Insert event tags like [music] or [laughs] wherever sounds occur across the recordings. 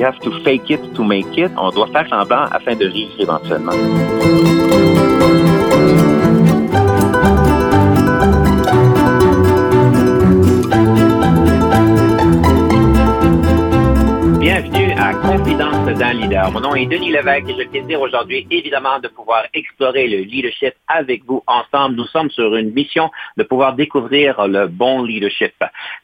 We have to fake it to make it. On doit faire semblant afin de réussir éventuellement. Bienvenue à Confidence d'un leader. Mon nom est Denis Lévesque et j'ai le plaisir aujourd'hui, évidemment, de pouvoir explorer le leadership avec vous ensemble. Nous sommes sur une mission de pouvoir découvrir le bon leadership.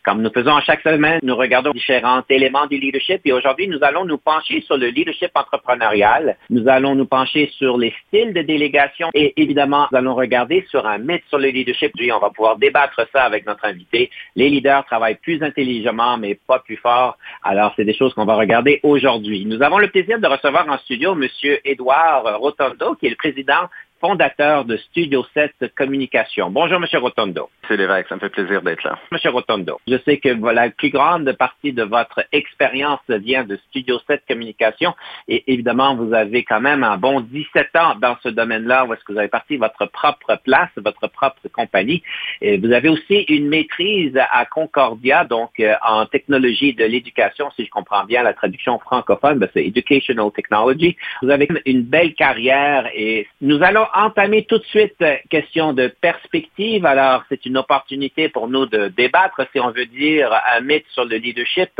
Comme nous faisons chaque semaine, nous regardons différents éléments du leadership et aujourd'hui, nous allons nous pencher sur le leadership entrepreneurial. Nous allons nous pencher sur les styles de délégation et évidemment, nous allons regarder sur un mythe sur le leadership. Puis on va pouvoir débattre ça avec notre invité. Les leaders travaillent plus intelligemment, mais pas plus fort. Alors, c'est des choses qu'on va regarder aujourd'hui. Nous avons le plaisir de recevoir en studio M. Édouard Rotondo, qui est le président fondateur de Studio 7 Communication. Bonjour, M. Rotondo. C'est l'évêque, ça me fait plaisir d'être là. M. Rotondo, je sais que la plus grande partie de votre expérience vient de Studio 7 Communication et évidemment, vous avez quand même un bon 17 ans dans ce domaine-là où est-ce que vous avez parti votre propre place, votre propre compagnie. Et vous avez aussi une maîtrise à Concordia, donc euh, en technologie de l'éducation, si je comprends bien la traduction francophone, ben, c'est Educational Technology. Vous avez une belle carrière et nous allons entamer tout de suite euh, question de perspective. Alors, c'est une opportunité pour nous de débattre, si on veut dire, un mythe sur le leadership.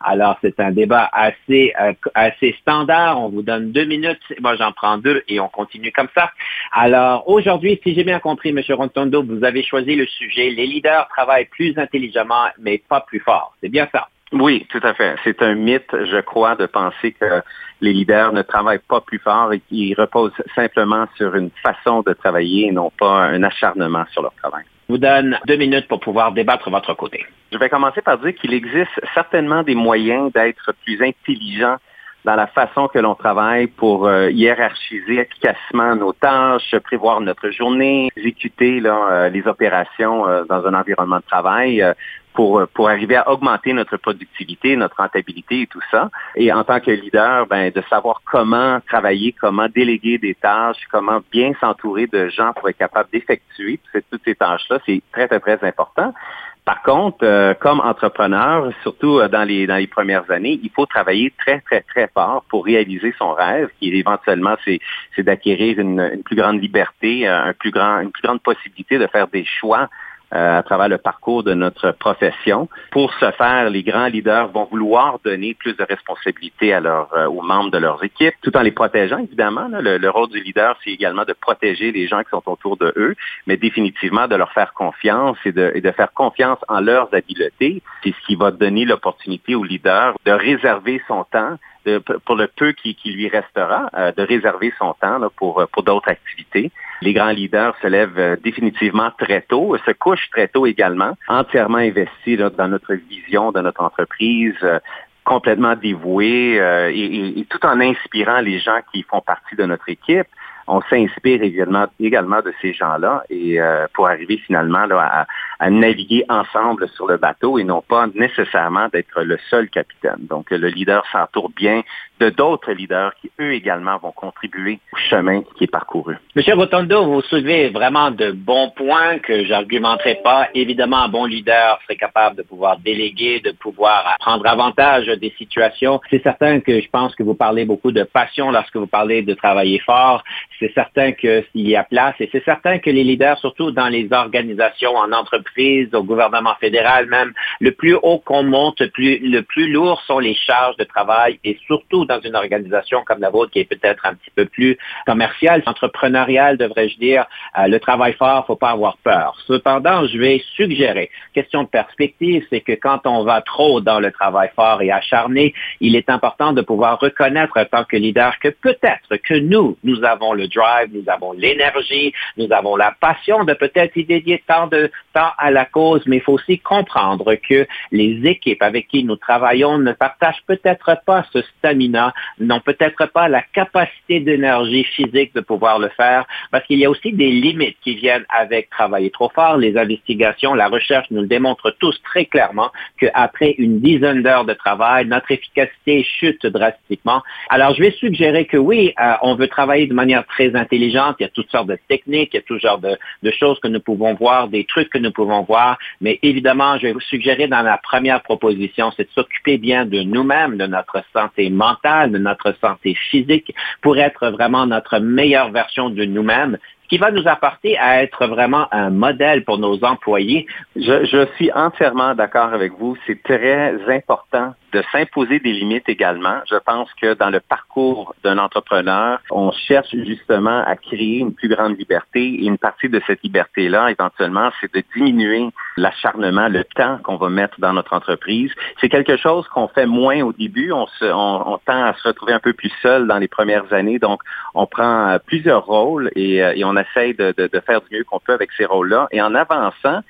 Alors, c'est un débat assez, euh, assez standard. On vous donne deux minutes. Moi, j'en prends deux et on continue comme ça. Alors, aujourd'hui, si j'ai bien compris, M. Rontondo, vous avez choisi le sujet. Les leaders travaillent plus intelligemment, mais pas plus fort. C'est bien ça? Oui, tout à fait. C'est un mythe, je crois, de penser que les leaders ne travaillent pas plus fort et qu'ils reposent simplement sur une façon de travailler et non pas un acharnement sur leur travail. Je vous donne deux minutes pour pouvoir débattre votre côté. Je vais commencer par dire qu'il existe certainement des moyens d'être plus intelligent dans la façon que l'on travaille pour euh, hiérarchiser efficacement nos tâches, prévoir notre journée, exécuter euh, les opérations euh, dans un environnement de travail pour, pour arriver à augmenter notre productivité, notre rentabilité et tout ça. Et en tant que leader, ben, de savoir comment travailler, comment déléguer des tâches, comment bien s'entourer de gens pour être capable d'effectuer toutes ces tâches-là, c'est très, très, très important. Par contre, euh, comme entrepreneur, surtout euh, dans les dans les premières années, il faut travailler très très très fort pour réaliser son rêve, qui éventuellement c'est c'est d'acquérir une, une, plus grande liberté, un plus grand une plus grande possibilité de faire des choix euh, à travers le parcours de notre profession. Pour ce faire, les grands leaders vont vouloir donner plus de responsabilités à leurs, euh, aux membres de leurs équipes, tout en les protégeant, évidemment. Le, rôle du leader, c'est également de protéger les gens qui sont autour de eux, mais définitivement de leur faire confiance et de, et de faire confiance en leurs habiletés. C'est ce qui va donner l'opportunité au leader de réserver son temps pour le peu qui, lui restera, euh, de réserver son temps pour, pour d'autres activités. Les grands leaders se lèvent euh, définitivement très tôt, se couchent très tôt également, entièrement investis dans notre vision de notre entreprise, euh, complètement dévoués et, tout en inspirant les gens qui font partie de notre équipe on s'inspire également, également de ces gens-là et pour arriver finalement là, à, à naviguer ensemble sur le bateau et non pas nécessairement d'être le seul capitaine. Donc, le leader s'entoure bien de d'autres leaders qui, eux également, vont contribuer au chemin qui est parcouru. Monsieur Rotondo, vous soulevez vraiment de bons points que j'argumenterai pas. Évidemment, un bon leader serait capable de pouvoir déléguer, de pouvoir prendre avantage des situations. C'est certain que je pense que vous parlez beaucoup de passion lorsque vous parlez de travailler fort. C'est certain que s'il y a place et c'est certain que les leaders, surtout dans les organisations, en entreprise, au gouvernement fédéral même, le plus haut qu'on monte, le plus lourd sont les charges de travail et surtout dans une organisation comme la vôtre qui est peut-être un petit peu plus commerciale, entrepreneuriale, devrais-je dire, euh, le travail fort, faut pas avoir peur. Cependant, je vais suggérer, question de perspective, c'est que quand on va trop dans le travail fort et acharné, il est important de pouvoir reconnaître en tant que leader que peut-être que nous, nous avons le drive, nous avons l'énergie, nous avons la passion de peut-être y dédier tant de temps à la cause, mais il faut aussi comprendre que les équipes avec qui nous travaillons ne partagent peut-être pas ce stamina n'ont peut-être pas la capacité d'énergie physique de pouvoir le faire parce qu'il y a aussi des limites qui viennent avec travailler trop fort. Les investigations, la recherche nous le démontrent tous très clairement qu'après une dizaine d'heures de travail, notre efficacité chute drastiquement. Alors, je vais suggérer que oui, euh, on veut travailler de manière très intelligente. Il y a toutes sortes de techniques, il y a tout genre de, de choses que nous pouvons voir, des trucs que nous pouvons voir. Mais évidemment, je vais vous suggérer dans la première proposition, c'est de s'occuper bien de nous-mêmes, de notre santé mentale, notre santé physique, pour être vraiment notre meilleure version de nous-mêmes ce qui va nous apporter à être vraiment un modèle pour nos employés. Je suis entièrement d'accord avec vous. C'est très important de s'imposer des limites également. Je pense que dans le parcours d'un entrepreneur, on cherche justement à créer une plus grande liberté et une partie de cette liberté-là, éventuellement, c'est de diminuer l'acharnement, le temps qu'on va mettre dans notre entreprise. C'est quelque chose qu'on fait moins au début. On, se, on, tend à se retrouver un peu plus seul dans les premières années. Donc, on prend euh, plusieurs rôles et, euh, et on essaye de, de, de faire du mieux qu'on peut avec ces rôles-là. Et en avançant,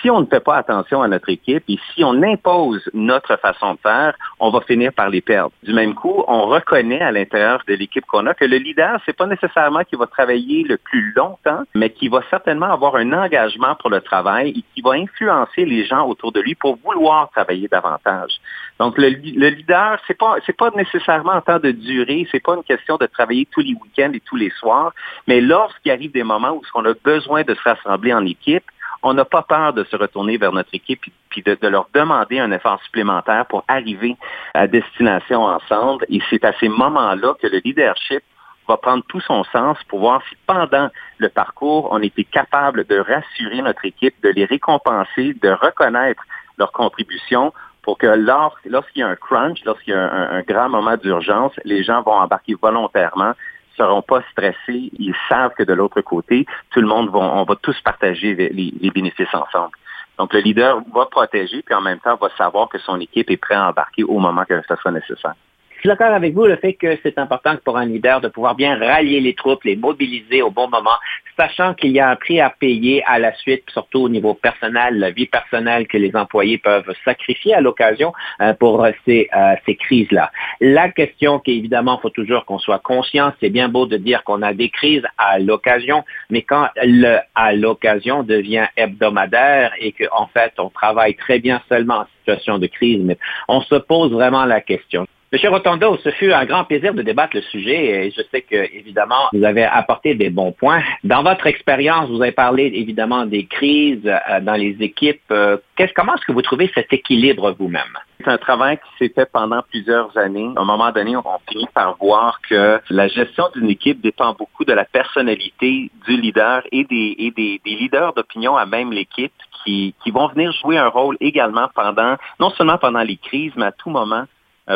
si on ne fait pas attention à notre équipe et si on impose notre façon de faire, on va finir par les perdre. Du même coup, on reconnaît à l'intérieur de l'équipe qu'on a que le leader, c'est pas nécessairement qu'il va travailler le plus longtemps, mais qu'il va certainement avoir un engagement pour le travail et qui va influencer les gens autour de lui pour vouloir travailler davantage. Donc le, le leader, c'est pas c'est pas nécessairement en temps de durée, c'est pas une question de travailler tous les week-ends et tous les soirs, mais lorsqu'il arrive des moments où on a besoin de se rassembler en équipe, on n'a pas peur de se retourner vers notre équipe puis de, leur demander un effort supplémentaire pour arriver à destination ensemble. Et c'est à ces moments-là que le leadership va prendre tout son sens pour voir si pendant le parcours, on était capable de rassurer notre équipe, de les récompenser, de reconnaître leur contribution pour que lorsqu'il y a un crunch, lorsqu'il y a un grand moment d'urgence, les gens vont embarquer volontairement seront pas stressés. Ils savent que de l'autre côté, tout le monde va, on va tous partager les, bénéfices ensemble. Donc, le leader va protéger, puis en même temps, va savoir que son équipe est prête à embarquer au moment que ce soit nécessaire. Suis d'accord avec vous, le fait que c'est important pour un leader de pouvoir bien rallier les troupes, les mobiliser au bon moment, sachant qu'il y a un prix à payer à la suite, surtout au niveau personnel, la vie personnelle que les employés peuvent sacrifier à l'occasion euh, pour ces, euh, ces crises-là. La question qu'évidemment, il faut toujours qu'on soit conscient, c'est bien beau de dire qu'on a des crises à l'occasion, mais quand le à l'occasion devient hebdomadaire et qu'en en fait, on travaille très bien seulement en situation de crise, mais on se pose vraiment la question. Monsieur Rotondo, ce fut un grand plaisir de débattre le sujet et je sais que, évidemment, vous avez apporté des bons points. Dans votre expérience, vous avez parlé, évidemment, des crises euh, dans les équipes. Euh, comment est-ce que vous trouvez cet équilibre vous-même? C'est un travail qui s'est fait pendant plusieurs années. À un moment donné, on finit par voir que la gestion d'une équipe dépend beaucoup de la personnalité du leader et des, leaders d'opinion à même l'équipe qui, vont venir jouer un rôle également pendant, non seulement pendant les crises, mais à tout moment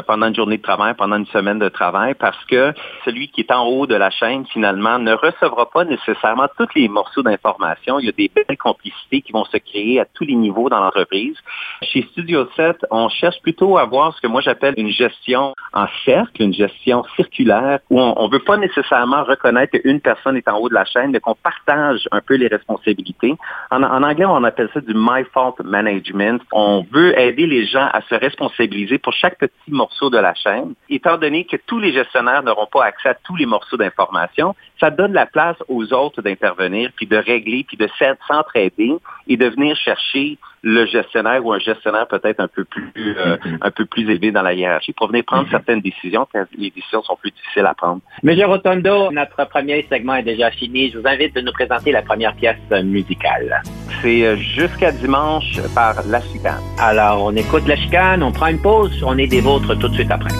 pendant une journée de travail, pendant une semaine de travail, parce que celui qui est en haut de la chaîne, finalement, ne recevra pas nécessairement tous les morceaux d'information. Il y a des belles complicités qui vont se créer à tous les niveaux dans l'entreprise. Chez Studio 7, on cherche plutôt à avoir ce que moi j'appelle une gestion en cercle, une gestion circulaire, où on ne veut pas nécessairement reconnaître qu'une personne est en haut de la chaîne, mais qu'on partage un peu les responsabilités. En, en anglais, on appelle ça du My Fault Management. On veut aider les gens à se responsabiliser pour chaque petit morceaux de la chaîne, étant donné que tous les gestionnaires n'auront pas accès à tous les morceaux d'information, ça donne la place aux autres d'intervenir, puis de régler, puis de s'entraider et de venir chercher le gestionnaire ou un gestionnaire peut-être un peu plus euh, mm-hmm. un peu plus élevé dans la hiérarchie pour venir prendre mm-hmm. certaines décisions quand les décisions sont plus difficiles à prendre. Monsieur Rotondo, notre premier segment est déjà fini. Je vous invite de nous présenter la première pièce musicale. C'est euh, jusqu'à dimanche par La Chicane. Alors, on écoute La Chicane, on prend une pause, on est des vôtres tout de suite après.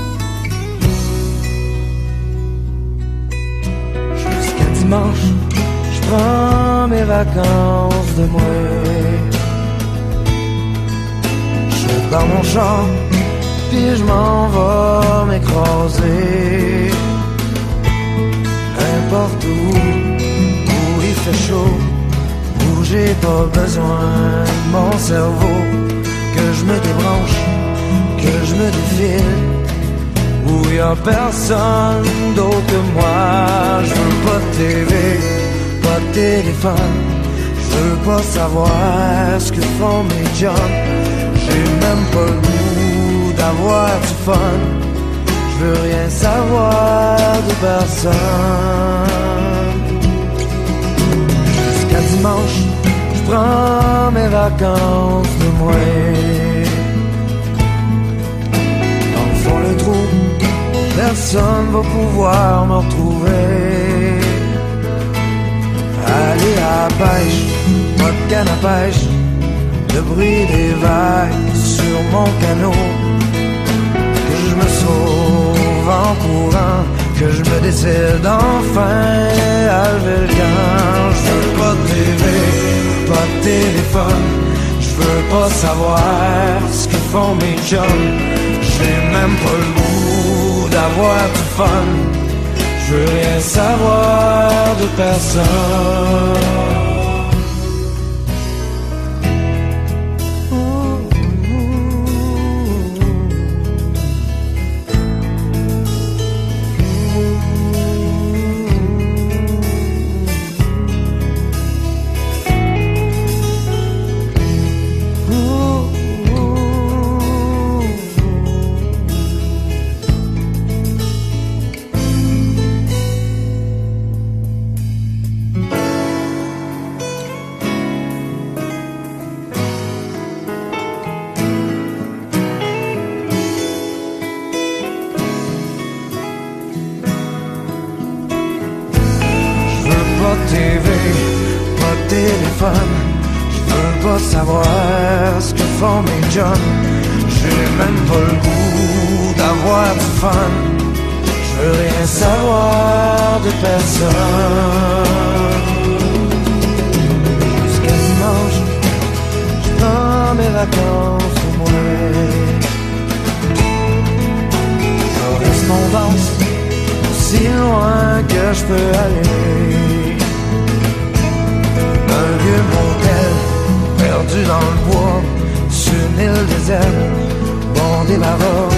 Jusqu'à dimanche, je prends mes vacances de moi dans mon champ, puis je m'en vais m'écraser. N'importe où, où il fait chaud, où j'ai pas besoin de mon cerveau, que je me débranche, que je me défile, où y a personne d'autre que moi. Je veux pas de TV, pas de téléphone, je veux pas savoir ce que font mes jobs j'ai même pas le goût d'avoir du fun. Je veux rien savoir de personne. Jusqu'à dimanche, je prends mes vacances de moi. Personne va pouvoir me retrouver. Aller à pêche, pas de le bruit des vagues sur mon canot. Que je me sauve en courant, que je me décide enfin à lever. Je veux pas de TV, pas de téléphone, je veux pas savoir ce que font mes jobs. J'ai même pas le goût d'avoir du fun. Je veux rien savoir de personne. Savoir ce que font mes jeunes. J'ai même pas le goût d'avoir du fun. Je veux rien savoir de personne. Jusqu'à dimanche, je prends mes vacances au moins. Je si loin que je peux aller. Un motel dans le bois, sur une île déserte, bondé là-bas.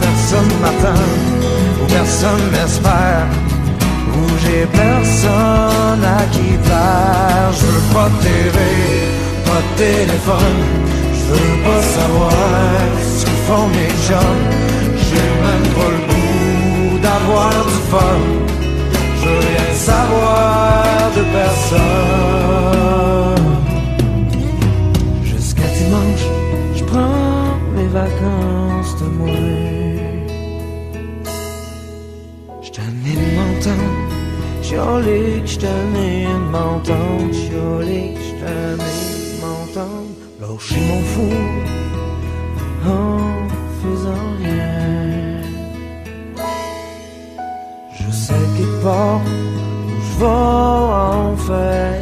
Personne m'attend, où personne m'espère, où j'ai personne à qui faire. Je veux pas de TV, pas de téléphone, je veux pas savoir ce que font mes gens. J'ai même pas le goût d'avoir du fun. Je veux rien savoir de personne. Vacances de moi. Je t'amener de m'entendre, joli, je t'amener de m'entendre, joli, je t'amener de m'entendre. Lâcher mon fou en faisant rien. Je sais quelque part où je vais en faire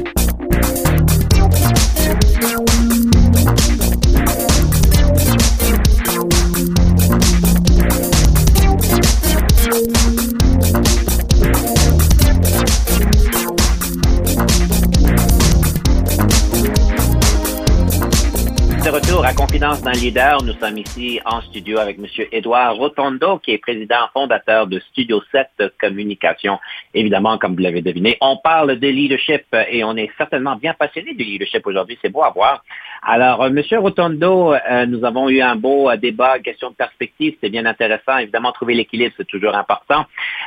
Leader. Nous sommes ici en studio avec M. Edouard Rotondo, qui est président fondateur de Studio 7 Communication. Évidemment, comme vous l'avez deviné, on parle de leadership et on est certainement bien passionné du leadership aujourd'hui. C'est beau à voir. Alors, euh, M. Rotondo, euh, nous avons eu un beau euh, débat, question de perspective, c'est bien intéressant. Évidemment, trouver l'équilibre, c'est toujours important.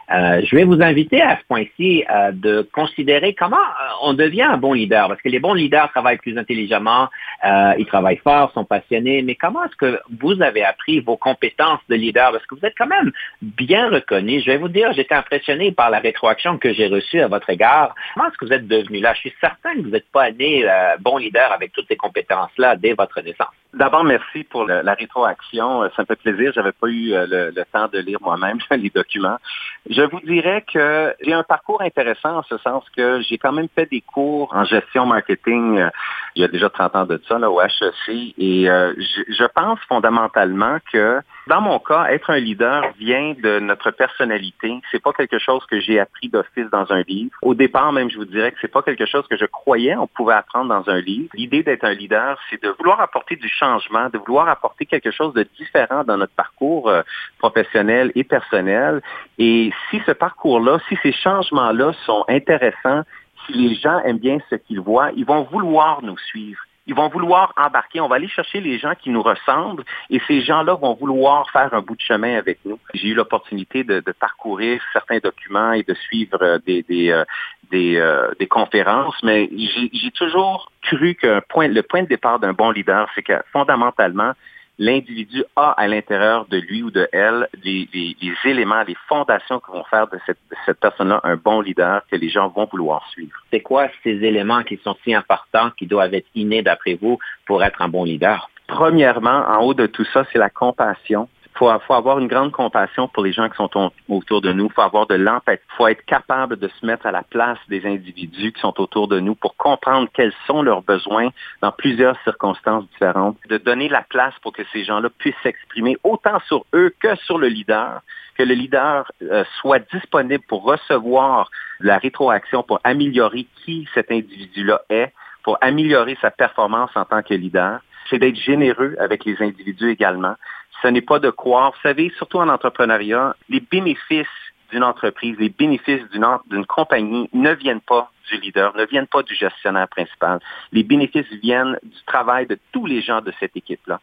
Je vais vous inviter à ce point-ci de considérer comment on devient un bon leader, parce que les bons leaders travaillent plus intelligemment, ils travaillent fort, sont passionnés, mais comment est-ce que vous avez appris vos compétences de leader? Parce que vous êtes quand même bien reconnu. Je vais vous dire, j'étais impressionné par la rétroaction que j'ai reçue à votre égard. Comment est-ce que vous êtes devenu là? Je suis certain que vous n'êtes pas né bon leader avec toutes ces compétences-là dès votre naissance. D'abord, merci pour la rétroaction. Ça me fait plaisir. J'avais pas eu le, le temps de lire moi-même [laughs] les documents. Je vous dirais que j'ai un parcours intéressant en ce sens que j'ai quand même fait des cours en gestion marketing euh, il y a déjà 30 ans de ça là, au HEC et euh, je, pense fondamentalement que dans mon cas, être un leader vient de notre personnalité. C'est pas quelque chose que j'ai appris d'office dans un livre. Au départ même, je vous dirais que c'est pas quelque chose que je croyais on pouvait apprendre dans un livre. L'idée d'être un leader, c'est de vouloir apporter du changement, de vouloir apporter quelque chose de différent dans notre parcours euh, professionnel et personnel. Et si ce parcours-là, si ces changements-là sont intéressants, si les gens aiment bien ce qu'ils voient, ils vont vouloir nous suivre. Ils vont vouloir embarquer. On va aller chercher les gens qui nous ressemblent et ces gens-là vont vouloir faire un bout de chemin avec nous. J'ai eu l'opportunité de, parcourir certains documents et de suivre euh, des, des, euh, euh, des, conférences, mais j'ai toujours cru que point, le point de départ d'un bon leader, c'est que fondamentalement, l'individu a à l'intérieur de lui ou de elle les, éléments, les fondations qui vont faire de cette, cette personne-là un bon leader que les gens vont vouloir suivre. C'est quoi ces éléments qui sont si importants, qui doivent être innés d'après vous pour être un bon leader? Premièrement, en haut de tout ça, c'est la compassion faut, faut avoir une grande compassion pour les gens qui sont autour de nous. faut avoir de l'empathie. faut être capable de se mettre à la place des individus qui sont autour de nous pour comprendre quels sont leurs besoins dans plusieurs circonstances différentes. De donner la place pour que ces gens-là puissent s'exprimer autant sur eux que sur le leader que le leader euh, soit disponible pour recevoir la rétroaction, pour améliorer qui cet individu-là est, pour améliorer sa performance en tant que leader. C'est d'être généreux avec les individus également ce n'est pas de croire. Vous savez, surtout en entrepreneuriat, les bénéfices d'une entreprise, les bénéfices d'une compagnie ne viennent pas du leader, ne viennent pas du gestionnaire principal. Les bénéfices viennent du travail de tous les gens de cette équipe-là.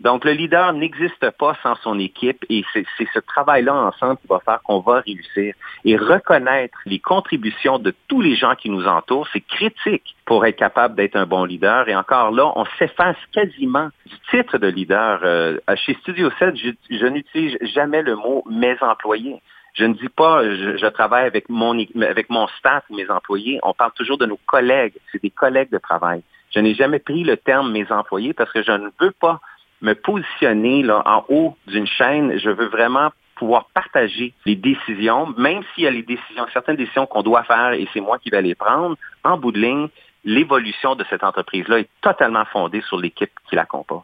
Donc, le leader n'existe pas sans son équipe et c'est ce travail-là ensemble qui va faire qu'on va réussir. Et reconnaître les contributions de tous les gens qui nous entourent, c'est critique pour être capable d'être un bon leader. Et encore là, on s'efface quasiment du titre de leader. Euh, chez Studio 7, je, je n'utilise jamais le mot mes employés. Je ne dis pas je, je, travaille avec mon avec mon staff ou mes employés. On parle toujours de nos collègues. C'est des collègues de travail. Je n'ai jamais pris le terme mes employés parce que je ne veux pas me positionner là, en haut d'une chaîne. Je veux vraiment pouvoir partager les décisions, même s'il y a les décisions, certaines décisions qu'on doit faire et c'est moi qui vais les prendre. En bout de ligne, l'évolution de cette entreprise-là est totalement fondée sur l'équipe qui la compose.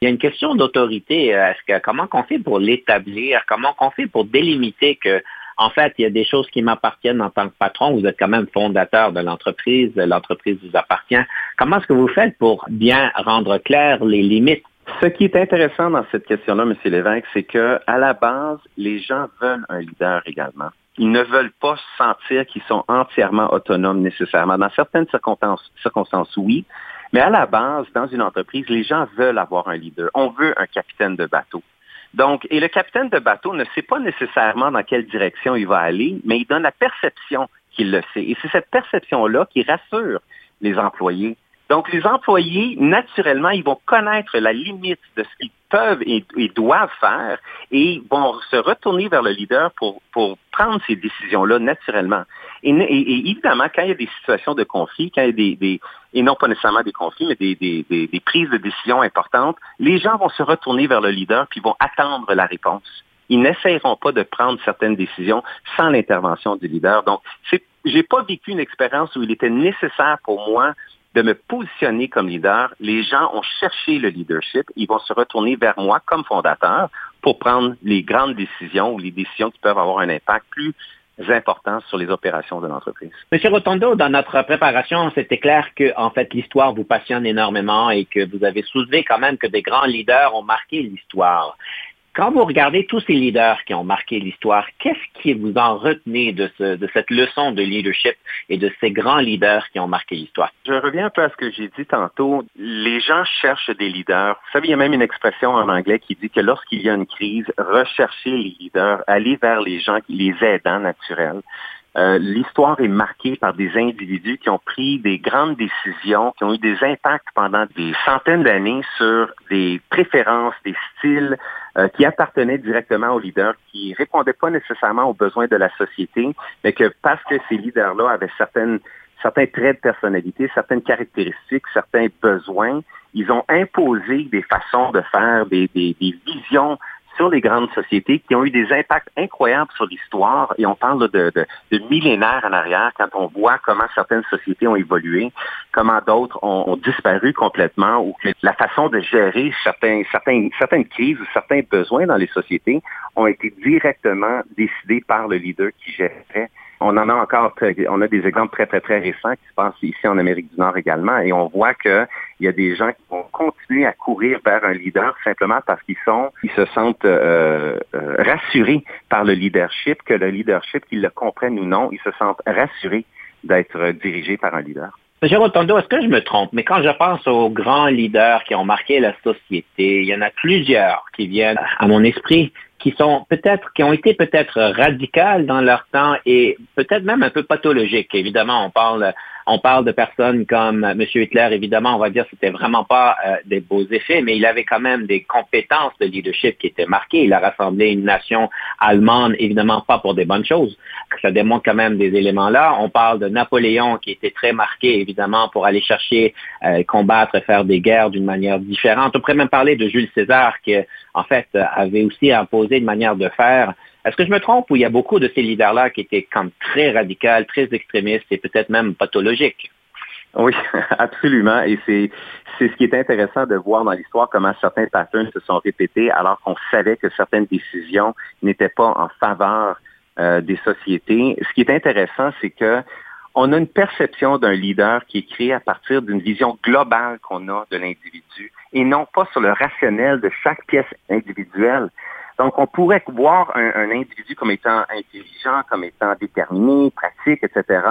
Il y a une question d'autorité. Est-ce que comment qu'on fait pour l'établir? Comment qu'on fait pour délimiter que en fait, il y a des choses qui m'appartiennent en tant que patron? Vous êtes quand même fondateur de l'entreprise. L'entreprise vous appartient. Comment est-ce que vous faites pour bien rendre clair les limites ce qui est intéressant dans cette question-là, M. Lévesque, c'est que à la base, les gens veulent un leader également. Ils ne veulent pas sentir qu'ils sont entièrement autonomes nécessairement. Dans certaines circonstances, circonstances, oui, mais à la base, dans une entreprise, les gens veulent avoir un leader. On veut un capitaine de bateau. Donc, et le capitaine de bateau ne sait pas nécessairement dans quelle direction il va aller, mais il donne la perception qu'il le sait. Et c'est cette perception-là qui rassure les employés. Donc, les employés, naturellement, ils vont connaître la limite de ce qu'ils peuvent et, doivent faire et vont se retourner vers le leader pour, pour prendre ces décisions-là naturellement. Et, évidemment, quand il y a des situations de conflit, quand il y a des, des et non pas nécessairement des conflits, mais des, des, des, prises de décision importantes, les gens vont se retourner vers le leader puis vont attendre la réponse. Ils n'essayeront pas de prendre certaines décisions sans l'intervention du leader. Donc, c'est, j'ai pas vécu une expérience où il était nécessaire pour moi de me positionner comme leader. Les gens ont cherché le leadership. Ils vont se retourner vers moi comme fondateur pour prendre les grandes décisions ou les décisions qui peuvent avoir un impact plus important sur les opérations de l'entreprise. Monsieur Rotondo, dans notre préparation, c'était clair que, en fait, l'histoire vous passionne énormément et que vous avez soulevé quand même que des grands leaders ont marqué l'histoire. Quand vous regardez tous ces leaders qui ont marqué l'histoire, qu'est-ce qui vous en retenez de, cette leçon de leadership et de ces grands leaders qui ont marqué l'histoire? Je reviens un peu à ce que j'ai dit tantôt. Les gens cherchent des leaders. Vous savez, il y a même une expression en anglais qui dit que lorsqu'il y a une crise, rechercher les leaders, aller vers les gens, les aidants naturels. Euh, l'histoire est marquée par des individus qui ont pris des grandes décisions, qui ont eu des impacts pendant des centaines d'années sur des préférences, des styles euh, qui appartenaient directement aux leaders, qui répondaient pas nécessairement aux besoins de la société, mais que parce que ces leaders-là avaient certaines certains traits de personnalité, certaines caractéristiques, certains besoins, ils ont imposé des façons de faire, des, des, des visions sur les grandes sociétés qui ont eu des impacts incroyables sur l'histoire. Et on parle de, de, millénaires en arrière quand on voit comment certaines sociétés ont évolué, comment d'autres ont, ont, disparu complètement ou que la façon de gérer certains, certains, certaines crises ou certains besoins dans les sociétés ont été directement décidés par le leader qui gérait on en a encore, on a des exemples très, très, très récents qui se passent ici en Amérique du Nord également, et on voit qu'il y a des gens qui vont continuer à courir vers un leader simplement parce qu'ils sont, ils se sentent euh, euh, rassurés par le leadership, que le leadership, qu'ils le comprennent ou non, ils se sentent rassurés d'être dirigés par un leader. Jérôme Tondo, est-ce que je me trompe? Mais quand je pense aux grands leaders qui ont marqué la société, il y en a plusieurs qui viennent à mon esprit qui sont peut-être, qui ont été peut-être radicales dans leur temps et peut-être même un peu pathologiques. Évidemment, on parle on parle de personnes comme M. Hitler, évidemment, on va dire que c'était vraiment pas euh, des beaux effets, mais il avait quand même des compétences de leadership qui étaient marquées. Il a rassemblé une nation allemande, évidemment pas pour des bonnes choses. Ça démontre quand même des éléments là. On parle de Napoléon qui était très marqué, évidemment, pour aller chercher, euh, combattre, faire des guerres d'une manière différente. On pourrait même parler de Jules César qui, en fait, avait aussi imposé une manière de faire est-ce que je me trompe ou il y a beaucoup de ces leaders-là qui étaient comme très radicaux, très extrémistes et peut-être même pathologiques? Oui, [laughs] absolument. Et c'est c'est ce qui est intéressant de voir dans l'histoire comment certains patterns se sont répétés alors qu'on savait que certaines décisions n'étaient pas en faveur euh, des sociétés. Ce qui est intéressant, c'est que on a une perception d'un leader qui est créé à partir d'une vision globale qu'on a de l'individu et non pas sur le rationnel de chaque pièce individuelle. Donc, on pourrait voir un, individu comme étant intelligent, comme étant déterminé, pratique, etc.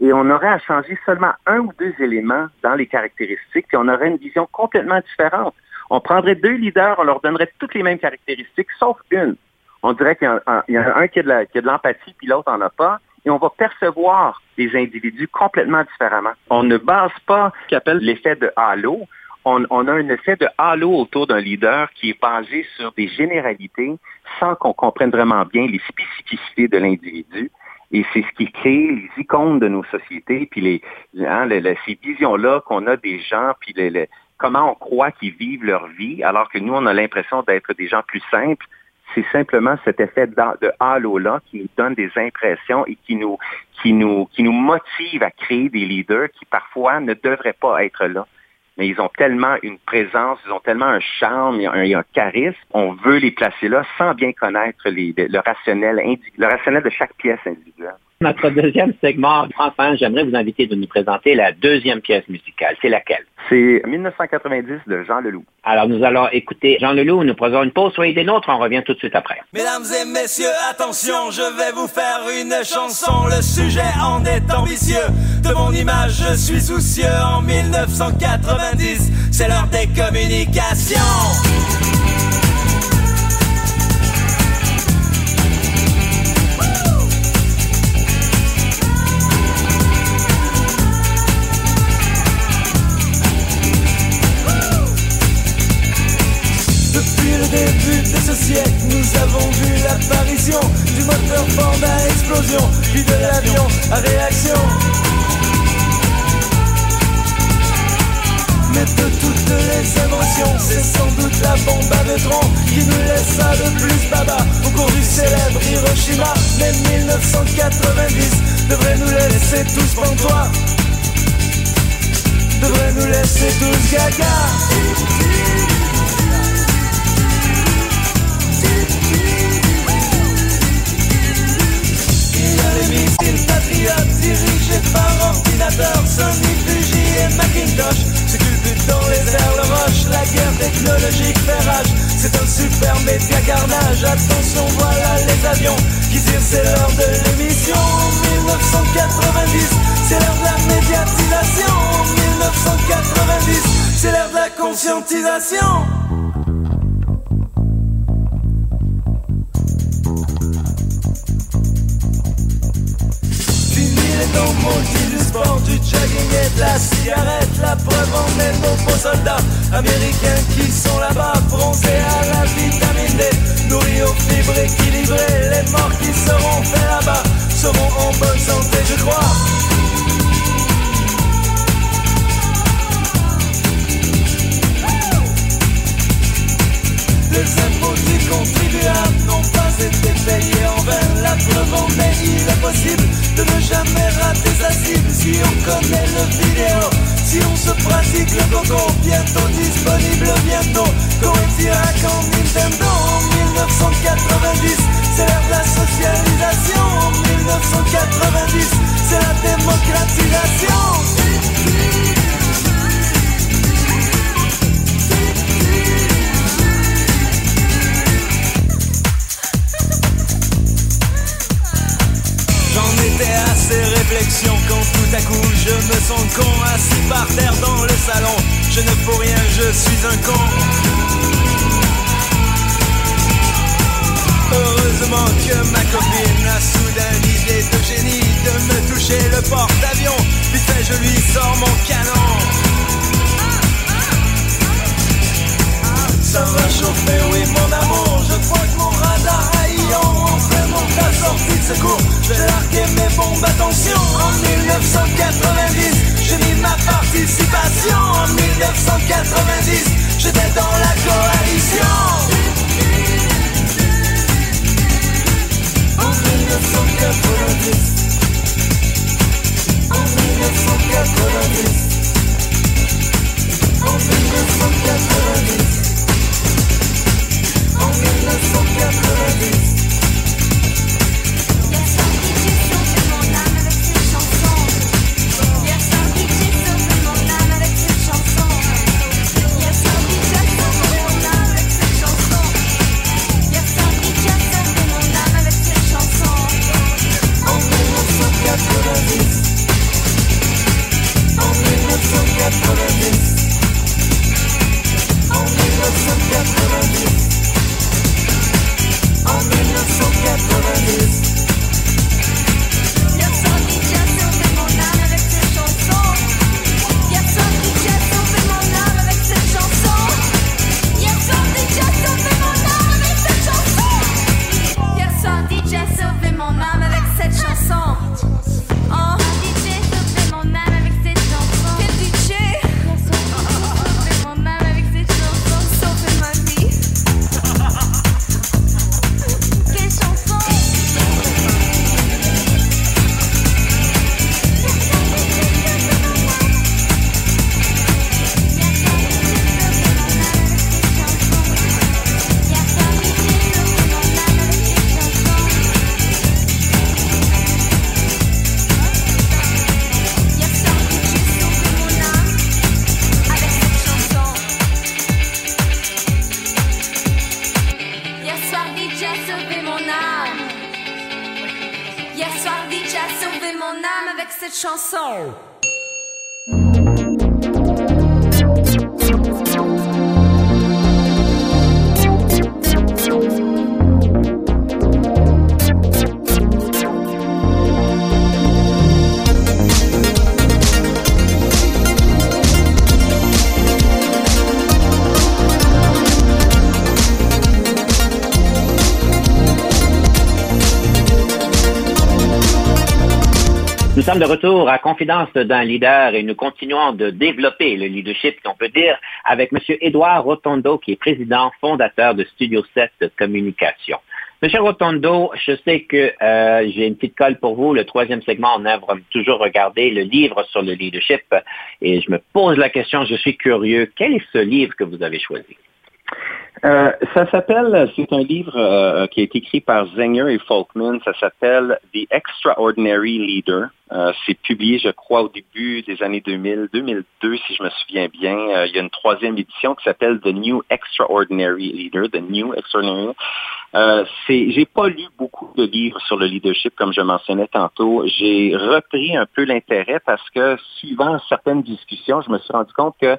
Et on aurait à changer seulement un ou deux éléments dans les caractéristiques, puis on aurait une vision complètement différente. On prendrait deux leaders, on leur donnerait toutes les mêmes caractéristiques, sauf une. On dirait qu'il y, en a un qui a de l'empathie, puis l'autre n'en a pas et on va percevoir les individus complètement différemment. On ne base pas ce qu'on appelle l'effet de halo on, a un effet de halo autour d'un leader qui est basé sur des généralités sans qu'on comprenne vraiment bien les spécificités de l'individu. Et c'est ce qui crée les icônes de nos sociétés, puis les, hein, ces visions-là qu'on a des gens, puis comment on croit qu'ils vivent leur vie, alors que nous, on a l'impression d'être des gens plus simples. C'est simplement cet effet de, halo-là qui nous donne des impressions et qui nous, qui, nous, qui nous motive à créer des leaders qui parfois ne devraient pas être là mais ils ont tellement une présence, ils ont tellement un charme, un, un charisme. On veut les placer là sans bien connaître le rationnel de chaque pièce individuelle. Notre deuxième segment, enfin, j'aimerais vous inviter de nous présenter la deuxième pièce musicale. C'est laquelle? C'est 1990 de Jean Leloup. Alors, nous allons écouter Jean Leloup. Nous prenons une pause. Soyez des nôtres. On revient tout de suite après. Mesdames et messieurs, attention, je vais vous faire une chanson. Le sujet en est ambitieux. De mon image, je suis soucieux. En 1990, c'est l'heure des communications. Avons vu l'apparition du moteur fort à explosion, puis de l'avion à réaction. Mais de toutes les inventions, c'est sans doute la bombe à neutrons qui nous laissa le plus baba au cours du célèbre Hiroshima. Mais 1990 devrait nous laisser tous pantois, devrait nous laisser tous gaga. Missiles patriotes dirigés par ordinateur Sony, Fuji et Macintosh Se culbutent dans les airs, le roche La guerre technologique fait rage. C'est un super média carnage Attention, voilà les avions qui tirent C'est l'heure de l'émission. 1990 C'est l'heure de la médiatisation. 1990 C'est l'heure de la conscientisation de la cigarette. La preuve en est nos beaux soldats américains qui sont là-bas, bronzés à la vitamine D, nourris aux fibres équilibrées. Les morts qui seront faits là-bas seront en bonne santé, je crois. Les impôts du contribuable n'ont pas été payés mais il est possible de ne jamais rater sa cible si on connaît le vidéo. Si on se pratique le coco, bientôt disponible, bientôt Coetiac en Nintendo en 1990, c'est l'ère de la socialisation en 1990, c'est la démocratisation. Ces réflexions quand tout à coup je me sens con assis par terre dans le salon. Je ne fous rien, je suis un con. Heureusement que ma copine a soudain l'idée de génie de me toucher le porte-avions. Vite fait, je lui sors mon canon. Ça va chauffer, oui mon amour Je crois radar haillant Enfin mon la sortie de secours. Je vais larguer mes bombes, attention En 1990 J'ai mis ma participation En 1990 J'étais dans la coalition. En 1990 En 1990 En 1990 en 1990 sommes de retour à Confidence d'un leader et nous continuons de développer le leadership, on peut dire, avec M. Édouard Rotondo, qui est président fondateur de Studio 7 Communication. Monsieur Rotondo, je sais que euh, j'ai une petite colle pour vous. Le troisième segment, on œuvre toujours regarder le livre sur le leadership. Et je me pose la question, je suis curieux, quel est ce livre que vous avez choisi? Euh, ça s'appelle, c'est un livre euh, qui a été écrit par Zenger et Folkman. Ça s'appelle The Extraordinary Leader. Euh, c'est publié, je crois, au début des années 2000, 2002, si je me souviens bien. Euh, il y a une troisième édition qui s'appelle The New Extraordinary Leader, The New Extraordinary. Euh, j'ai pas lu beaucoup de livres sur le leadership, comme je mentionnais tantôt. J'ai repris un peu l'intérêt parce que, suivant certaines discussions, je me suis rendu compte que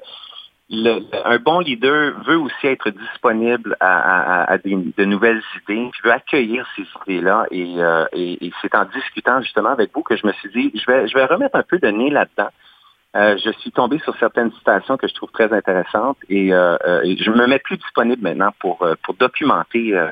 le, un bon leader veut aussi être disponible à, à, à des, de nouvelles idées, puis veut accueillir ces idées-là. Et, euh, et, et c'est en discutant justement avec vous que je me suis dit, je vais, je vais remettre un peu de nez là-dedans. Euh, je suis tombé sur certaines citations que je trouve très intéressantes et, euh, et je me mets plus disponible maintenant pour, euh, pour documenter euh,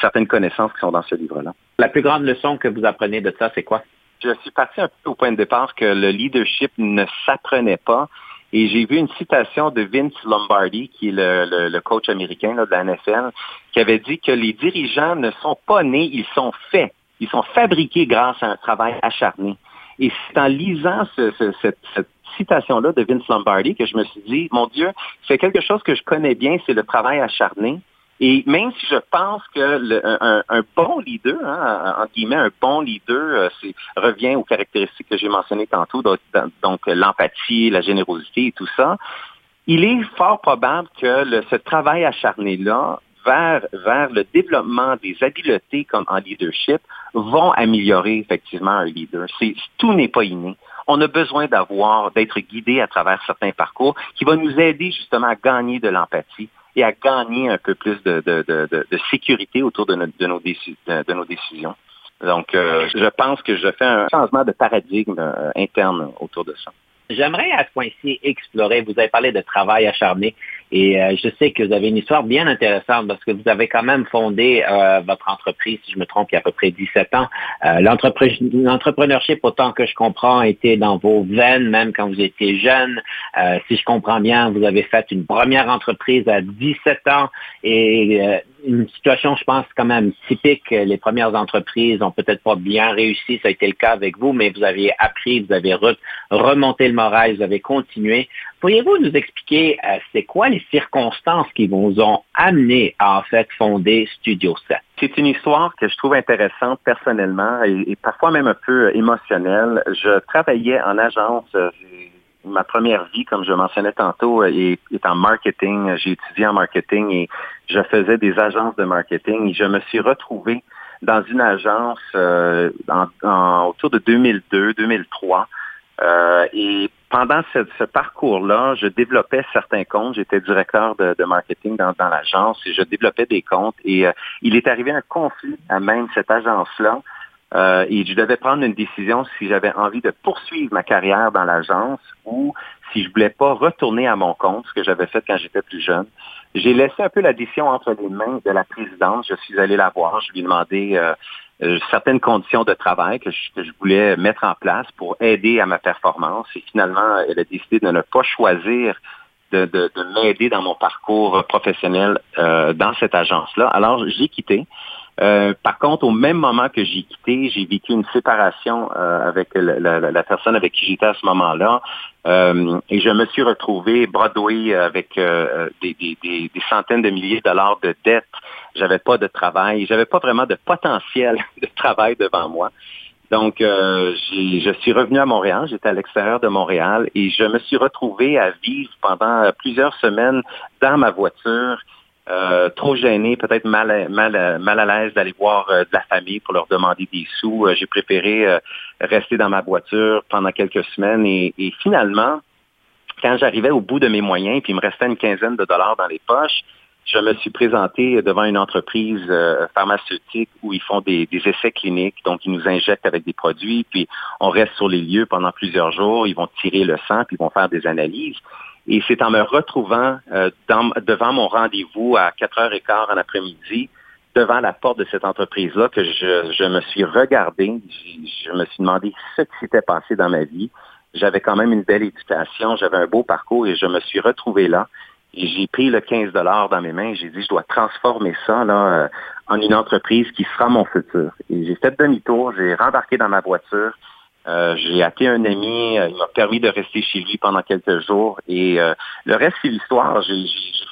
certaines connaissances qui sont dans ce livre-là. La plus grande leçon que vous apprenez de ça, c'est quoi? Je suis parti un peu au point de départ que le leadership ne s'apprenait pas, et j'ai vu une citation de Vince Lombardi, qui est le, le, le coach américain là, de la NFL, qui avait dit que les dirigeants ne sont pas nés, ils sont faits Ils sont fabriqués grâce à un travail acharné. Et c'est en lisant ce, ce, cette, cette citation-là de Vince Lombardi que je me suis dit, mon Dieu, c'est quelque chose que je connais bien, c'est le travail acharné. Et même si je pense que un, bon leader, hein, entre guillemets, un bon leader, c'est, revient aux caractéristiques que j'ai mentionnées tantôt, donc, donc l'empathie, la générosité et tout ça, il est fort probable que le, ce travail acharné-là vers, vers le développement des habiletés comme en leadership vont améliorer effectivement un leader. Tout n'est pas inné. On a besoin d'avoir, d'être guidé à travers certains parcours qui va nous aider justement à gagner de l'empathie et à gagner un peu plus de, de, de, sécurité autour de, de, nos décisions. Donc, euh, je pense que je fais un changement de paradigme euh, interne autour de ça. J'aimerais à ce point-ci explorer, vous avez parlé de travail acharné et euh, je sais que vous avez une histoire bien intéressante parce que vous avez quand même fondé euh, votre entreprise, si je me trompe, il y a à peu près 17 ans. Euh, L'entrepreneurship, autant que je comprends, était dans vos veines même quand vous étiez jeune. Euh, si je comprends bien, vous avez fait une première entreprise à 17 ans et euh, une situation, je pense, quand même typique. Les premières entreprises ont peut-être pas bien réussi, ça a été le cas avec vous, mais vous avez appris, vous avez remonté le moral, vous avez continué. Pourriez-vous nous expliquer euh, c'est quoi les circonstances qui vous ont amené à en fait fonder Studio 7? C'est une histoire que je trouve intéressante personnellement et, et, parfois même un peu émotionnelle. Je travaillais en agence. Euh, ma première vie, comme je mentionnais tantôt, est, est en marketing. J'ai étudié en marketing et je faisais des agences de marketing et je me suis retrouvé dans une agence euh, en, en, autour de 2002-2003. Euh, et pendant ce, ce parcours-là, je développais certains comptes. J'étais directeur de, de marketing dans, dans l'agence et je développais des comptes. Et euh, il est arrivé un conflit à même cette agence-là. Euh, et je devais prendre une décision si j'avais envie de poursuivre ma carrière dans l'agence ou si je voulais pas retourner à mon compte, ce que j'avais fait quand j'étais plus jeune. J'ai laissé un peu la décision entre les mains de la présidente. Je suis allé la voir. Je lui ai demandé euh, euh, certaines conditions de travail que je, que je, voulais mettre en place pour aider à ma performance. Et finalement, elle a décidé de ne pas choisir de, de, de m'aider dans mon parcours professionnel euh, dans cette agence-là. Alors, j'ai quitté. Euh, par contre, au même moment que j'ai quitté, j'ai vécu une séparation euh, avec la, la, la, personne avec qui j'étais à ce moment-là. Euh, et je me suis retrouvé Broadway avec euh, des, des, des, des, centaines de milliers de dollars de dettes. J'avais pas de travail, j'avais pas vraiment de potentiel [laughs] de travail devant moi. Donc, euh, je suis revenu à Montréal, j'étais à l'extérieur de Montréal et je me suis retrouvé à vivre pendant plusieurs semaines dans ma voiture euh, trop gêné, peut-être mal, mal, mal à l'aise d'aller voir euh, de la famille pour leur demander des sous. Euh, j'ai préféré euh, rester dans ma voiture pendant quelques semaines et, et finalement, quand j'arrivais au bout de mes moyens, puis il me restait une quinzaine de dollars dans les poches, je me suis présenté devant une entreprise pharmaceutique où ils font des, des, essais cliniques, donc ils nous injectent avec des produits, puis on reste sur les lieux pendant plusieurs jours, ils vont tirer le sang, puis ils vont faire des analyses. Et c'est en me retrouvant euh, dans, devant mon rendez-vous à 4h15 en après-midi, devant la porte de cette entreprise-là, que je, je, me suis regardé, je, je me suis demandé ce qui s'était passé dans ma vie. J'avais quand même une belle éducation, j'avais un beau parcours et je me suis retrouvé là. Et j'ai pris le 15 dollars dans mes mains. J'ai dit, je dois transformer ça là euh, en une entreprise qui sera mon futur. Et j'ai fait demi-tour, j'ai rembarqué dans ma voiture. Euh, j'ai appelé un ami, euh, il m'a permis de rester chez lui pendant quelques jours. Et euh, le reste, c'est l'histoire. J'ai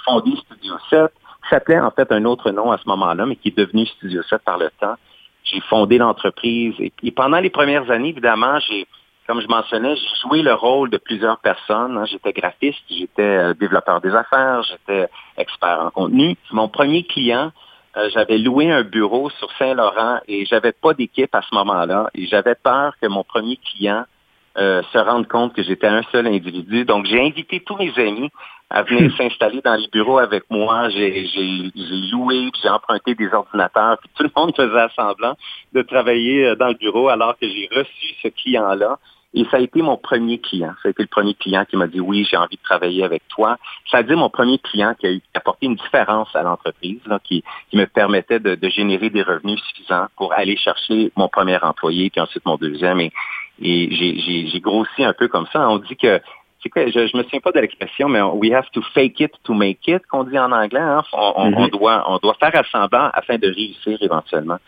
fondé Studio 7, qui s'appelait en fait un autre nom à ce moment-là, mais qui est devenu Studio 7 par le temps. J'ai fondé l'entreprise. Et, et, pendant les premières années, évidemment, j'ai, comme je mentionnais, j'ai joué le rôle de plusieurs personnes. Hein. J'étais graphiste, j'étais développeur des affaires, j'étais expert en contenu. Mon premier client, euh, j'avais loué un bureau sur Saint-Laurent et j'avais pas d'équipe à ce moment-là et j'avais peur que mon premier client euh, se rende compte que j'étais un seul individu. Donc j'ai invité tous mes amis à venir [laughs] s'installer dans les bureaux avec moi. J'ai loué, j'ai emprunté des ordinateurs, puis tout le monde [laughs] faisait semblant de travailler euh, dans le bureau alors que j'ai reçu ce client-là. Et ça a été mon premier client. Ça a été le premier client qui m'a dit oui, j'ai envie de travailler avec toi. Ça a été mon premier client qui a, apporté une différence à l'entreprise, qui, qui, me permettait de, de, générer des revenus suffisants pour aller chercher mon premier employé, puis ensuite mon deuxième. Et, et j'ai grossi un peu comme ça. On dit que quoi, je, je me souviens pas de l'expression, mais we have to fake it to make it, qu'on dit en anglais. Hein? On, on, mm -hmm. on, doit, on doit faire assemblant afin de réussir éventuellement.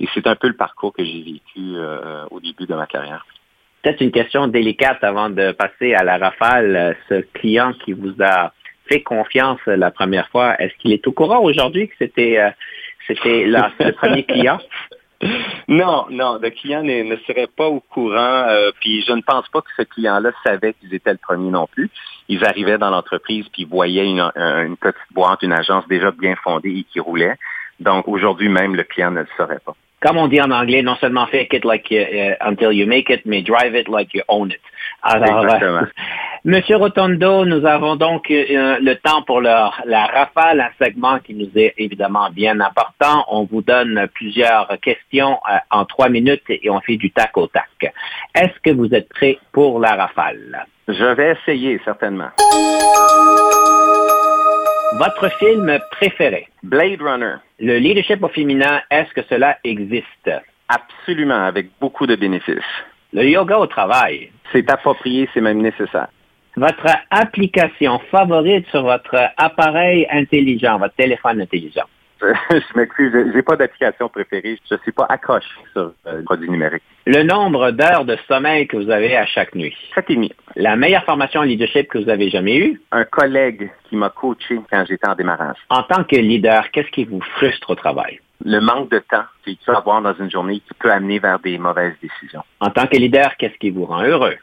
Et c'est un peu le parcours que j'ai vécu euh, au début de ma carrière. Peut-être une question délicate avant de passer à la rafale. Ce client qui vous a fait confiance la première fois, est-ce qu'il est au courant aujourd'hui que c'était euh, c'était [laughs] le premier client? Non, non, le client ne, ne serait pas au courant. Euh, puis je ne pense pas que ce client-là savait qu'ils étaient le premier non plus. Ils arrivaient dans l'entreprise puis voyaient une, une petite boîte, une agence déjà bien fondée et qui roulait. Donc aujourd'hui même, le client ne le saurait pas comme on dit en anglais, non seulement fake it like you, uh, until you make it, mais drive it like you own it. Alors, Exactement. Euh, [laughs] Monsieur Rotondo, nous avons donc euh, le temps pour la rafale, un segment qui nous est évidemment bien important. On vous donne plusieurs questions euh, en trois minutes et on fait du tac au tac. Est-ce que vous êtes prêt pour la rafale? Je vais essayer, certainement. Votre film préféré? Blade Runner. Le leadership au féminin, est-ce que cela existe? Absolument, avec beaucoup de bénéfices. Le yoga au travail. C'est approprié, c'est même nécessaire. Votre application favorite sur votre appareil intelligent, votre téléphone intelligent. [laughs] je m'excuse, j'ai pas d'application préférée. Je suis pas accroché sur euh, le produit numérique. Le nombre d'heures de sommeil que vous avez à chaque nuit. Sept et demi. La meilleure formation en leadership que vous avez jamais eue? Un collègue qui m'a coaché quand j'étais en démarrage. En tant que leader, qu'est-ce qui vous frustre au travail? Le manque de temps qu'il peut avoir dans une journée qui peut amener vers des mauvaises décisions. En tant que leader, qu'est-ce qui vous rend heureux?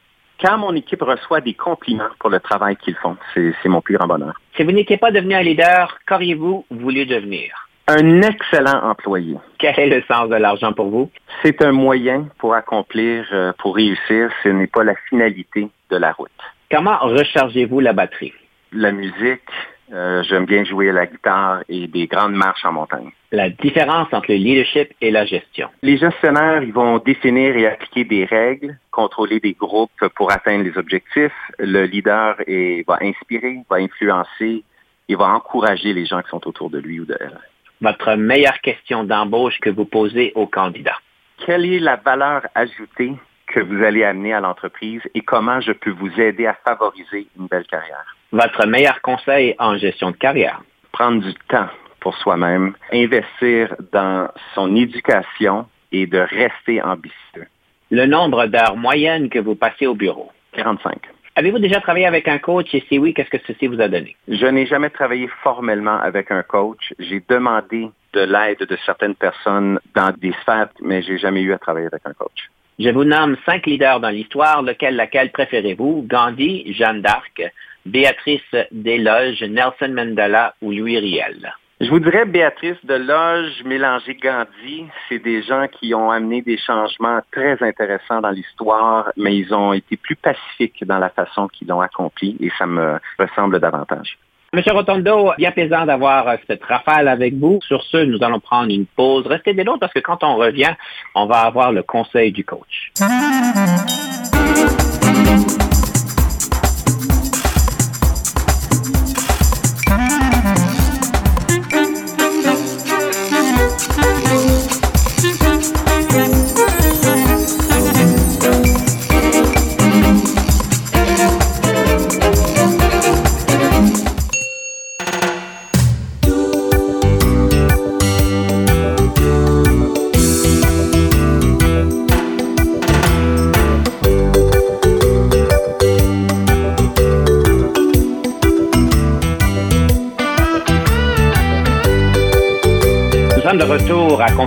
Quand mon équipe reçoit des compliments pour le travail qu'ils font, c'est mon plus grand bonheur. Si vous n'étiez pas devenu un leader, qu'auriez-vous voulu devenir? Un excellent employé. Quel est le sens de l'argent pour vous? C'est un moyen pour accomplir, euh, pour réussir. Ce n'est pas la finalité de la route. Comment rechargez-vous la batterie? La musique, euh, j'aime bien jouer la guitare et des grandes marches en montagne. La différence entre le leadership et la gestion? Les gestionnaires, ils vont définir et appliquer des règles, contrôler des groupes pour atteindre les objectifs. Le leader est, va inspirer, va influencer et va encourager les gens qui sont autour de lui ou de elle votre meilleure question d'embauche que vous posez aux candidats? Quelle est la valeur ajoutée que vous allez amener à l'entreprise et comment je peux vous aider à favoriser une belle carrière? Votre meilleur conseil en gestion de carrière? Prendre du temps pour soi-même, investir dans son éducation et de rester ambitieux. Le nombre d'heures moyennes que vous passez au bureau? 45. Avez-vous déjà travaillé avec un coach et si oui, qu'est-ce que ceci vous a donné? Je n'ai jamais travaillé formellement avec un coach. J'ai demandé de l'aide de certaines personnes dans des sphères, mais j'ai jamais eu à travailler avec un coach. Je vous nomme cinq leaders dans l'histoire. Lequel, laquelle préférez-vous? Gandhi, Jeanne d'Arc, Béatrice Desloges, Nelson Mandela ou Louis Riel? Je vous dirais Béatrice de Loge, Mélanger Gandhi, c'est des gens qui ont amené des changements très intéressants dans l'histoire, mais ils ont été plus pacifiques dans la façon qu'ils l'ont accompli et ça me ressemble davantage. Monsieur Rotondo, bien plaisant d'avoir cette rafale avec vous. Sur ce, nous allons prendre une pause. Restez des nôtres parce que quand on revient, on va avoir le conseil du coach.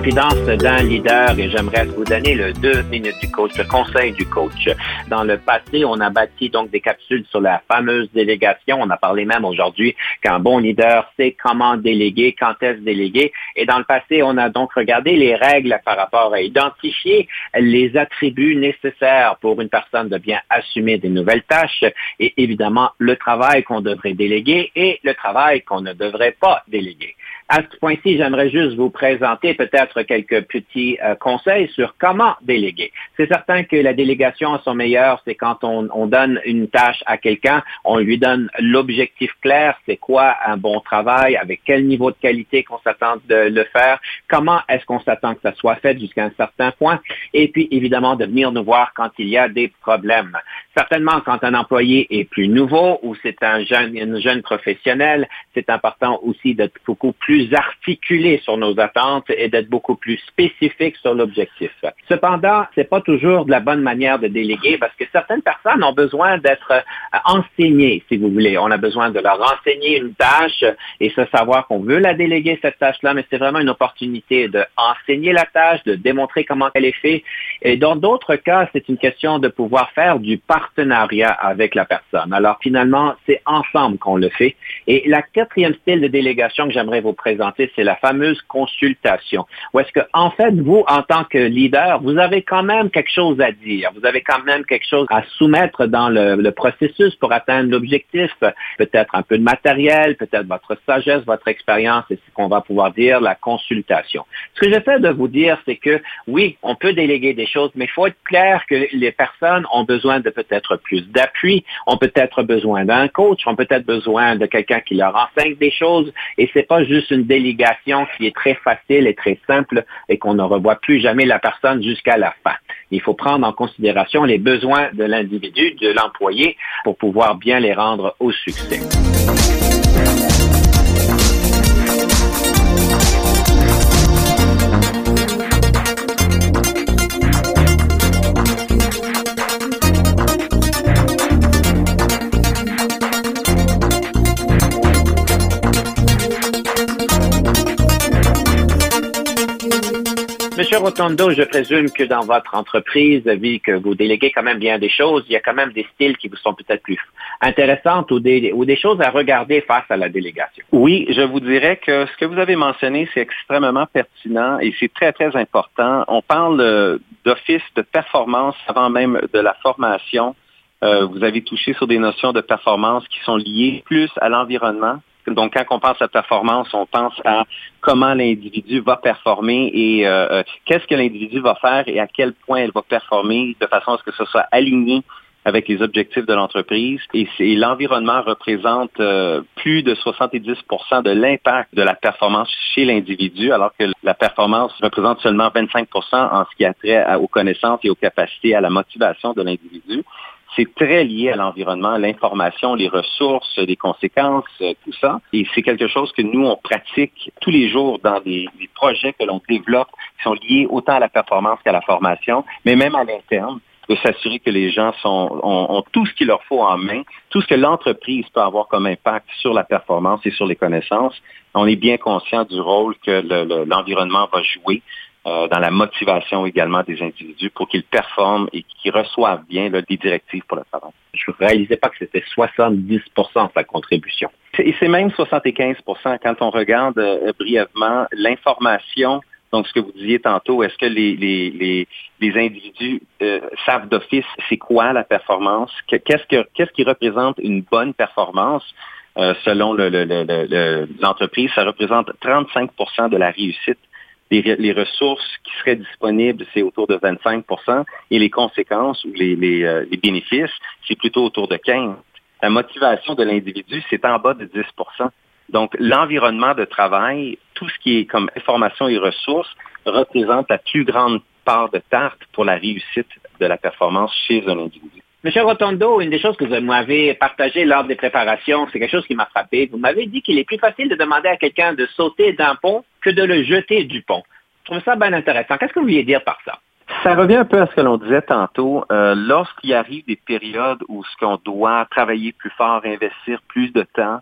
D'un leader et j'aimerais vous donner le deux minutes du coach, le conseil du coach. Dans le passé, on a bâti donc des capsules sur la fameuse délégation. On a parlé même aujourd'hui qu'un bon leader sait comment déléguer, quand est-ce déléguer. Et dans le passé, on a donc regardé les règles par rapport à identifier les attributs nécessaires pour une personne de bien assumer des nouvelles tâches et évidemment le travail qu'on devrait déléguer et le travail qu'on ne devrait pas déléguer. À ce point-ci, j'aimerais juste vous présenter peut-être quelques petits euh, conseils sur comment déléguer. C'est certain que la délégation à son meilleur, c'est quand on, on, donne une tâche à quelqu'un, on lui donne l'objectif clair, c'est quoi un bon travail, avec quel niveau de qualité qu'on s'attend de le faire, comment est-ce qu'on s'attend que ça soit fait jusqu'à un certain point, et puis évidemment de venir nous voir quand il y a des problèmes. Certainement, quand un employé est plus nouveau ou c'est un jeune, une jeune c'est important aussi d'être beaucoup plus articulé sur nos attentes et d'être beaucoup plus spécifique sur l'objectif. Cependant, c'est pas toujours de la bonne manière de déléguer parce que certaines personnes ont besoin d'être euh, enseignées, si vous voulez. On a besoin de leur enseigner une tâche et se savoir qu'on veut la déléguer, cette tâche-là, mais c'est vraiment une opportunité de enseigner la tâche, de démontrer comment elle est faite. Et dans d'autres cas, c'est une question de pouvoir faire du partenariat avec la personne. Alors finalement, c'est ensemble qu'on le fait. Et la quatrième style de délégation que j'aimerais vous c'est la fameuse consultation. Où est-ce que, en fait, vous, en tant que leader, vous avez quand même quelque chose à dire. Vous avez quand même quelque chose à soumettre dans le, le processus pour atteindre l'objectif. Peut-être un peu de matériel, peut-être votre sagesse, votre expérience, et ce qu'on va pouvoir dire la consultation. Ce que j'essaie de vous dire, c'est que oui, on peut déléguer des choses, mais il faut être clair que les personnes ont besoin de peut-être plus d'appui, ont peut-être besoin d'un coach, ont peut-être besoin de quelqu'un qui leur enseigne des choses, et c'est pas juste une délégation qui est très facile et très simple et qu'on ne revoit plus jamais la personne jusqu'à la fin. Il faut prendre en considération les besoins de l'individu, de l'employé, pour pouvoir bien les rendre au succès. Monsieur Rotondo, je présume que dans votre entreprise, vu que vous déléguez quand même bien des choses, il y a quand même des styles qui vous sont peut-être plus intéressantes ou des, choses à regarder face à la délégation. Oui, je vous dirais que ce que vous avez mentionné, c'est extrêmement pertinent et c'est très, très important. On parle euh, d'office de performance avant même de la formation. Euh, vous avez touché sur des notions de performance qui sont liées plus à l'environnement donc, quand on pense à performance, on pense à comment l'individu va performer et euh, euh, qu'est-ce que l'individu va faire et à quel point elle va performer de façon à ce que ce soit aligné avec les objectifs de l'entreprise. Et, l'environnement représente euh, plus de 70% de l'impact de la performance chez l'individu, alors que la performance représente seulement 25% en ce qui a trait aux connaissances et aux capacités, à la motivation de l'individu c'est très lié à l'environnement, l'information, les ressources, les conséquences, euh, tout ça. Et c'est quelque chose que nous, on pratique tous les jours dans des, projets que l'on développe qui sont liés autant à la performance qu'à la formation, mais même à l'interne de s'assurer que les gens ont, tout ce qu'il leur faut en main, tout ce que l'entreprise peut avoir comme impact sur la performance et sur les connaissances. On est bien conscient du rôle que l'environnement va jouer euh, dans la motivation également des individus pour qu'ils performent et qu'ils reçoivent bien là, des directives pour le travail. Je ne réalisais pas que c'était 70% sa contribution. Et c'est même 75% quand on regarde euh, brièvement l'information donc, ce que vous disiez tantôt, est-ce que les, les, les, individus euh, savent d'office c'est quoi la performance? Qu'est-ce, que, qu'est-ce qui représente une bonne performance? selon l'entreprise, ça représente 35% de la réussite les, ressources qui seraient disponibles, c'est autour de 25% et les conséquences ou les, euh, les, bénéfices, c'est plutôt autour de 15% La motivation de l'individu, c'est en bas de 10% Donc, l'environnement de travail, tout ce qui est comme information et ressources, représente la plus grande part de tarte pour la réussite de la performance chez un individu. Monsieur Rotondo, une des choses que vous m'avez partagées lors des préparations, c'est quelque chose qui m'a frappé. Vous m'avez dit qu'il est plus facile de demander à quelqu'un de sauter d'un pont que de le jeter du pont. Je trouve ça bien intéressant. Qu'est-ce que vous vouliez dire par ça? Ça revient un peu à ce que l'on disait tantôt. Euh, Lorsqu'il arrive des périodes où ce qu'on doit travailler plus fort, investir plus de temps,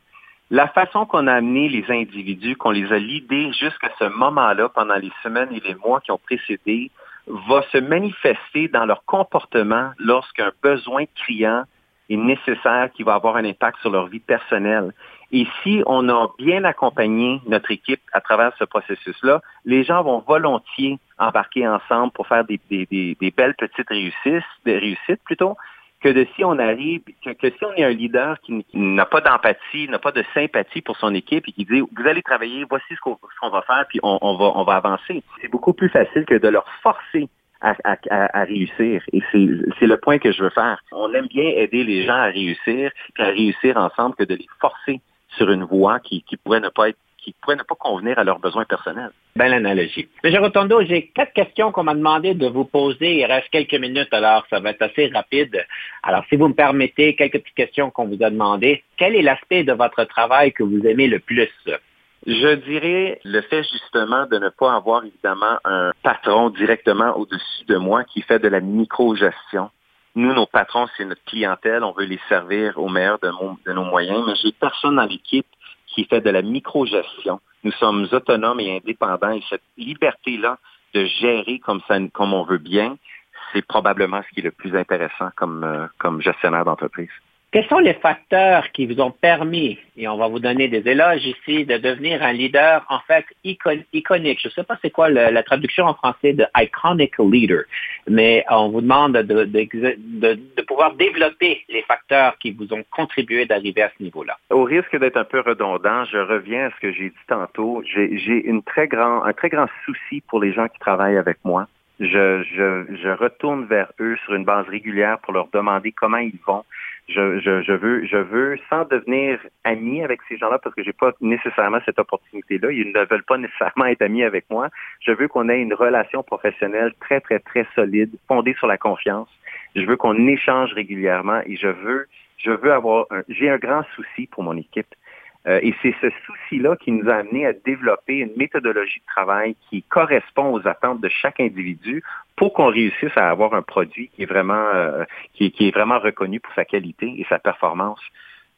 la façon qu'on a amené les individus, qu'on les a lidés jusqu'à ce moment-là, pendant les semaines et les mois qui ont précédé, va se manifester dans leur comportement lorsqu'un besoin criant est nécessaire qui va avoir un impact sur leur vie personnelle. Et si on a bien accompagné notre équipe à travers ce processus-là, les gens vont volontiers embarquer ensemble pour faire des, belles petites réussites, des réussites plutôt, que de si on arrive, que, si on est un leader qui, n'a pas d'empathie, n'a pas de sympathie pour son équipe et qui dit vous allez travailler, voici ce qu'on, va faire, puis on, va, on va avancer. C'est beaucoup plus facile que de leur forcer à, réussir. Et c'est, le point que je veux faire. On aime bien aider les gens à réussir, puis à réussir ensemble que de les forcer sur une voie qui, qui pourrait ne pas être qui pourraient ne pas convenir à leurs besoins personnels. Belle analogie. M. Rotondo, j'ai quatre questions qu'on m'a demandé de vous poser. Il reste quelques minutes, alors ça va être assez rapide. Alors, si vous me permettez, quelques petites questions qu'on vous a demandées. Quel est l'aspect de votre travail que vous aimez le plus? Je dirais le fait justement de ne pas avoir évidemment un patron directement au-dessus de moi qui fait de la micro-gestion. Nous, nos patrons, c'est notre clientèle. On veut les servir au meilleur de, de nos moyens, mais j'ai personne dans l'équipe qui fait de la micro-gestion. Nous sommes autonomes et indépendants et cette liberté-là de gérer comme, ça, comme on veut bien, c'est probablement ce qui est le plus intéressant comme, euh, comme gestionnaire d'entreprise. Quels sont les facteurs qui vous ont permis, et on va vous donner des éloges ici, de devenir un leader en fait iconique? Je ne sais pas c'est quoi la traduction en français de iconic leader, mais on vous demande de, pouvoir développer les facteurs qui vous ont contribué d'arriver à ce niveau-là. Au risque d'être un peu redondant, je reviens à ce que j'ai dit tantôt. J'ai un très grand souci pour les gens qui travaillent avec moi. Je, je retourne vers eux sur une base régulière pour leur demander comment ils vont je, je, je, veux, je veux, sans devenir ami avec ces gens-là, parce que j'ai pas nécessairement cette opportunité-là, ils ne veulent pas nécessairement être amis avec moi. Je veux qu'on ait une relation professionnelle très, très, très solide, fondée sur la confiance. Je veux qu'on échange régulièrement et je veux, je veux avoir, j'ai un grand souci pour mon équipe. Euh, et c'est ce souci-là qui nous a amené à développer une méthodologie de travail qui correspond aux attentes de chaque individu pour qu'on réussisse à avoir un produit qui est vraiment euh, qui, est vraiment reconnu pour sa qualité et sa performance.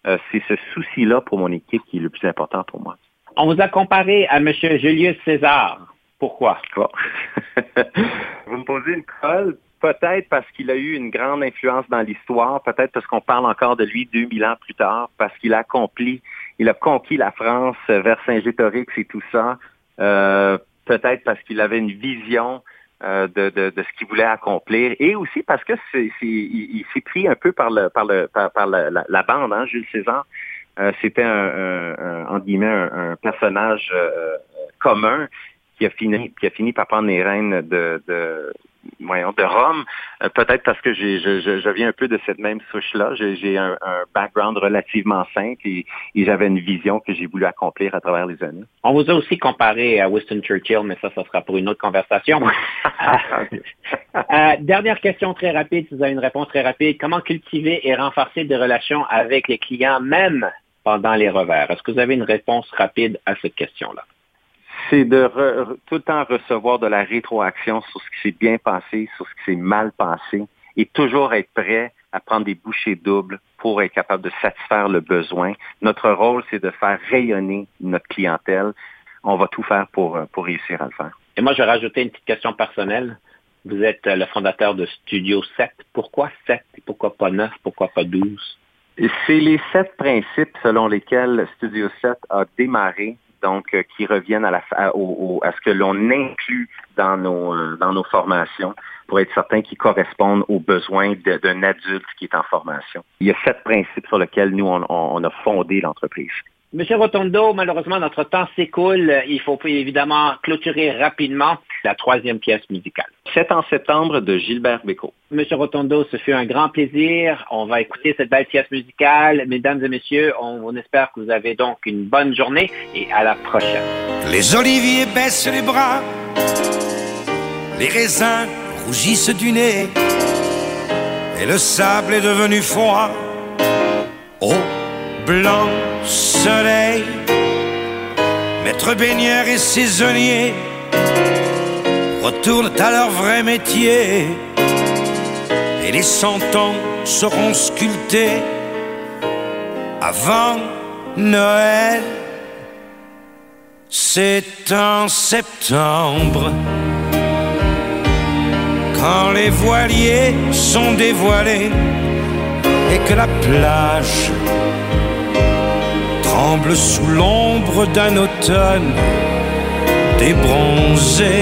Euh, c'est ce souci-là pour mon équipe qui est le plus important pour moi. On vous a comparé à M. Julius César. Pourquoi? [laughs] vous me posez une colle. Peut-être parce qu'il a eu une grande influence dans l'histoire, peut-être parce qu'on parle encore de lui 2000 ans plus tard, parce qu'il a accompli il a conquis la France vers Saint-Gétorix et tout ça. Euh, peut-être parce qu'il avait une vision euh, de, de, de, ce qu'il voulait accomplir, et aussi parce que c'est, il, s'est pris un peu par le par le par, la, bande, hein, Jules César. Euh, c'était un, un, un, guillemets un, personnage euh, commun qui a fini qui a fini par prendre les rênes de, de voyons, de Rome, euh, peut-être parce que j'ai, je, je, viens un peu de cette même souche-là. J'ai, un, un, background relativement simple et, j'avais une vision que j'ai voulu accomplir à travers les années. On vous a aussi comparé à Winston Churchill, mais ça, ça sera pour une autre conversation. [laughs] euh, dernière question très rapide, si vous avez une réponse très rapide. Comment cultiver et renforcer des relations avec les clients, même pendant les revers? Est-ce que vous avez une réponse rapide à cette question-là? C'est de tout le temps recevoir de la rétroaction sur ce qui s'est bien passé, sur ce qui s'est mal passé, et toujours être prêt à prendre des bouchées doubles pour être capable de satisfaire le besoin. Notre rôle, c'est de faire rayonner notre clientèle. On va tout faire pour, pour réussir à le faire. Et moi, je vais rajouter une petite question personnelle. Vous êtes le fondateur de Studio 7. Pourquoi 7 pourquoi pas 9? Pourquoi pas 12? C'est les sept principes selon lesquels Studio 7 a démarré donc euh, qui reviennent à, la, à, ce que l'on inclut dans nos, euh, dans nos formations pour être certain qu'ils correspondent aux besoins d'un adulte qui est en formation. Il y a sept principes sur lesquels nous, on a fondé l'entreprise. Monsieur Rotondo, malheureusement, notre temps s'écoule. Il faut évidemment clôturer rapidement la troisième pièce musicale. C'est en septembre de Gilbert Bécaud. Monsieur Rotondo, ce fut un grand plaisir. On va écouter cette belle pièce musicale. Mesdames et messieurs, on, espère que vous avez donc une bonne journée et à la prochaine. Les oliviers baissent les bras, les raisins rougissent du nez et le sable est devenu froid. Oh blanc soleil, maître baigneur et saisonnier retournent à leur vrai métier et les cent ans seront sculptés avant Noël. C'est en septembre quand les voiliers sont dévoilés et que la plage tremble sous l'ombre d'un automne débronzé.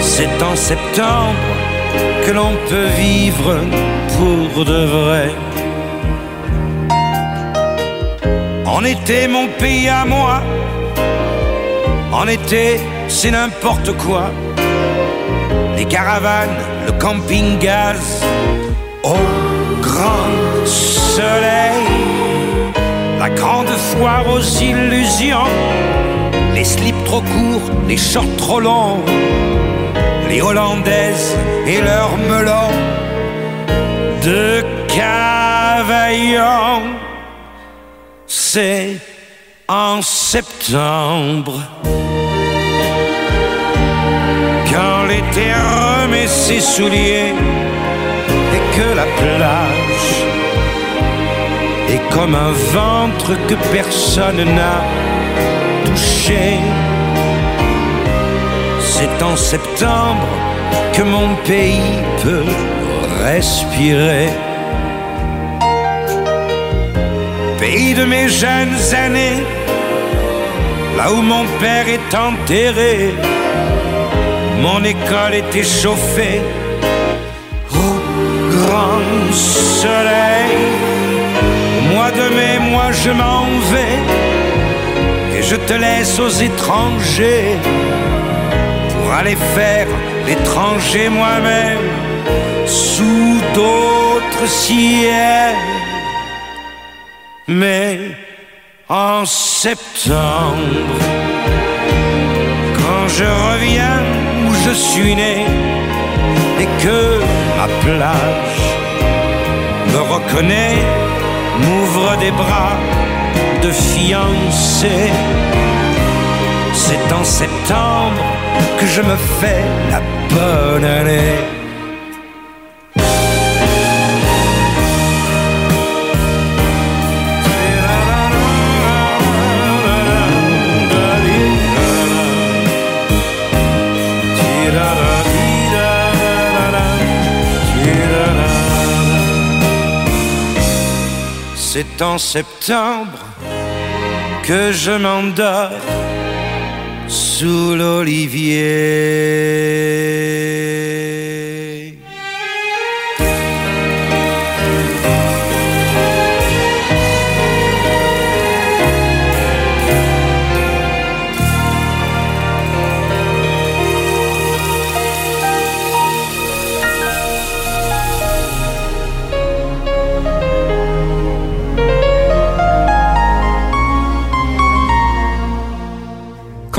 C'est en septembre que l'on peut vivre pour de vrai. En été, mon pays à moi, en été, c'est n'importe quoi. Les caravanes, le camping-gaz, au grand soleil grande foire aux illusions, les slips trop courts, les shorts trop longs, les Hollandaises et leurs melons de Cavaillon. C'est en septembre. Quand l'été remet ses souliers et que la plage est comme un ventre que personne n'a touché. C'est en septembre que mon pays peut respirer. Pays de mes jeunes années, là où mon père est enterré, mon école était chauffée au grand soleil. Au mois de mai, moi je m'en vais et je te laisse aux étrangers pour aller faire l'étranger moi-même sous d'autres ciels. Mais en septembre, quand je reviens où je suis né et que ma plage me reconnaît, m'ouvre des bras de fiancé. C'est en septembre que je me fais la bonne année. C'est en septembre que je m'endors sous l'olivier.